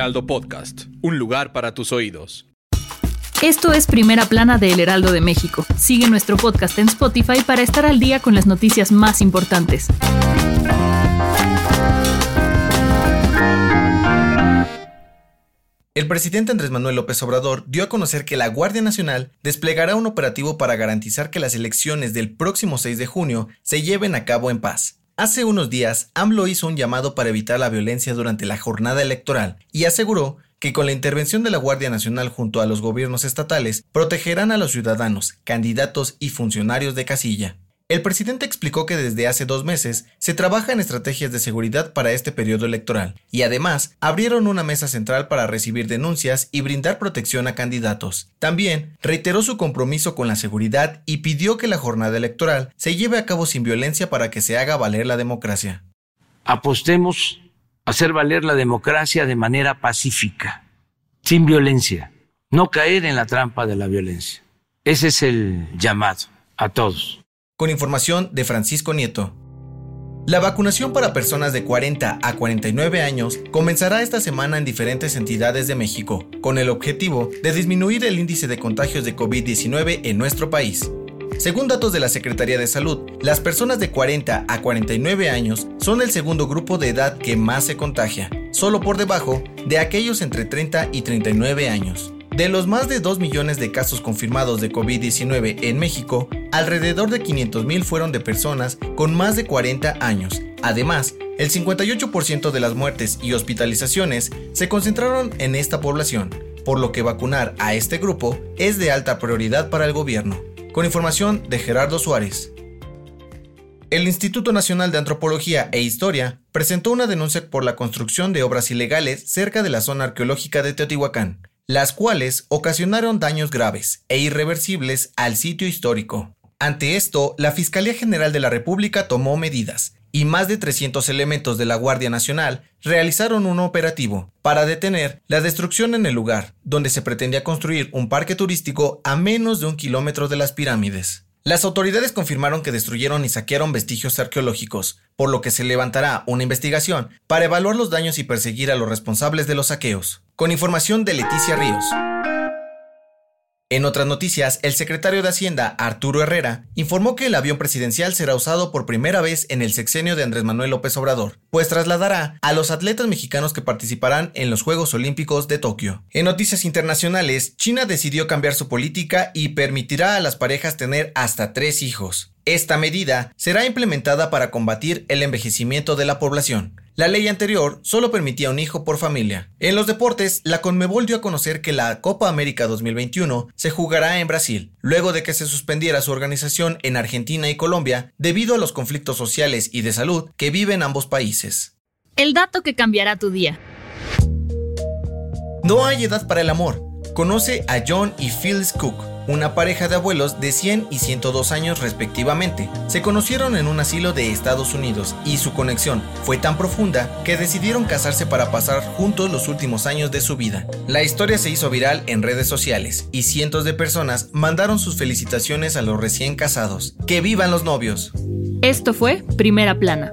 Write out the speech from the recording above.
Heraldo Podcast, un lugar para tus oídos. Esto es Primera Plana de El Heraldo de México. Sigue nuestro podcast en Spotify para estar al día con las noticias más importantes. El presidente Andrés Manuel López Obrador dio a conocer que la Guardia Nacional desplegará un operativo para garantizar que las elecciones del próximo 6 de junio se lleven a cabo en paz. Hace unos días, AMLO hizo un llamado para evitar la violencia durante la jornada electoral y aseguró que con la intervención de la Guardia Nacional junto a los gobiernos estatales protegerán a los ciudadanos, candidatos y funcionarios de casilla. El presidente explicó que desde hace dos meses se trabaja en estrategias de seguridad para este periodo electoral y además abrieron una mesa central para recibir denuncias y brindar protección a candidatos. También reiteró su compromiso con la seguridad y pidió que la jornada electoral se lleve a cabo sin violencia para que se haga valer la democracia. Apostemos a hacer valer la democracia de manera pacífica, sin violencia, no caer en la trampa de la violencia. Ese es el llamado a todos con información de Francisco Nieto. La vacunación para personas de 40 a 49 años comenzará esta semana en diferentes entidades de México, con el objetivo de disminuir el índice de contagios de COVID-19 en nuestro país. Según datos de la Secretaría de Salud, las personas de 40 a 49 años son el segundo grupo de edad que más se contagia, solo por debajo de aquellos entre 30 y 39 años. De los más de 2 millones de casos confirmados de COVID-19 en México, alrededor de 500.000 fueron de personas con más de 40 años. Además, el 58% de las muertes y hospitalizaciones se concentraron en esta población, por lo que vacunar a este grupo es de alta prioridad para el gobierno. Con información de Gerardo Suárez. El Instituto Nacional de Antropología e Historia presentó una denuncia por la construcción de obras ilegales cerca de la zona arqueológica de Teotihuacán las cuales ocasionaron daños graves e irreversibles al sitio histórico. Ante esto, la Fiscalía General de la República tomó medidas y más de 300 elementos de la Guardia Nacional realizaron un operativo para detener la destrucción en el lugar, donde se pretendía construir un parque turístico a menos de un kilómetro de las pirámides. Las autoridades confirmaron que destruyeron y saquearon vestigios arqueológicos, por lo que se levantará una investigación para evaluar los daños y perseguir a los responsables de los saqueos. Con información de Leticia Ríos. En otras noticias, el secretario de Hacienda, Arturo Herrera, informó que el avión presidencial será usado por primera vez en el sexenio de Andrés Manuel López Obrador, pues trasladará a los atletas mexicanos que participarán en los Juegos Olímpicos de Tokio. En noticias internacionales, China decidió cambiar su política y permitirá a las parejas tener hasta tres hijos. Esta medida será implementada para combatir el envejecimiento de la población. La ley anterior solo permitía un hijo por familia. En los deportes, la Conmebol dio a conocer que la Copa América 2021 se jugará en Brasil, luego de que se suspendiera su organización en Argentina y Colombia debido a los conflictos sociales y de salud que viven ambos países. El dato que cambiará tu día. No hay edad para el amor. Conoce a John y Phyllis Cook una pareja de abuelos de 100 y 102 años respectivamente. Se conocieron en un asilo de Estados Unidos y su conexión fue tan profunda que decidieron casarse para pasar juntos los últimos años de su vida. La historia se hizo viral en redes sociales y cientos de personas mandaron sus felicitaciones a los recién casados. ¡Que vivan los novios! Esto fue Primera Plana,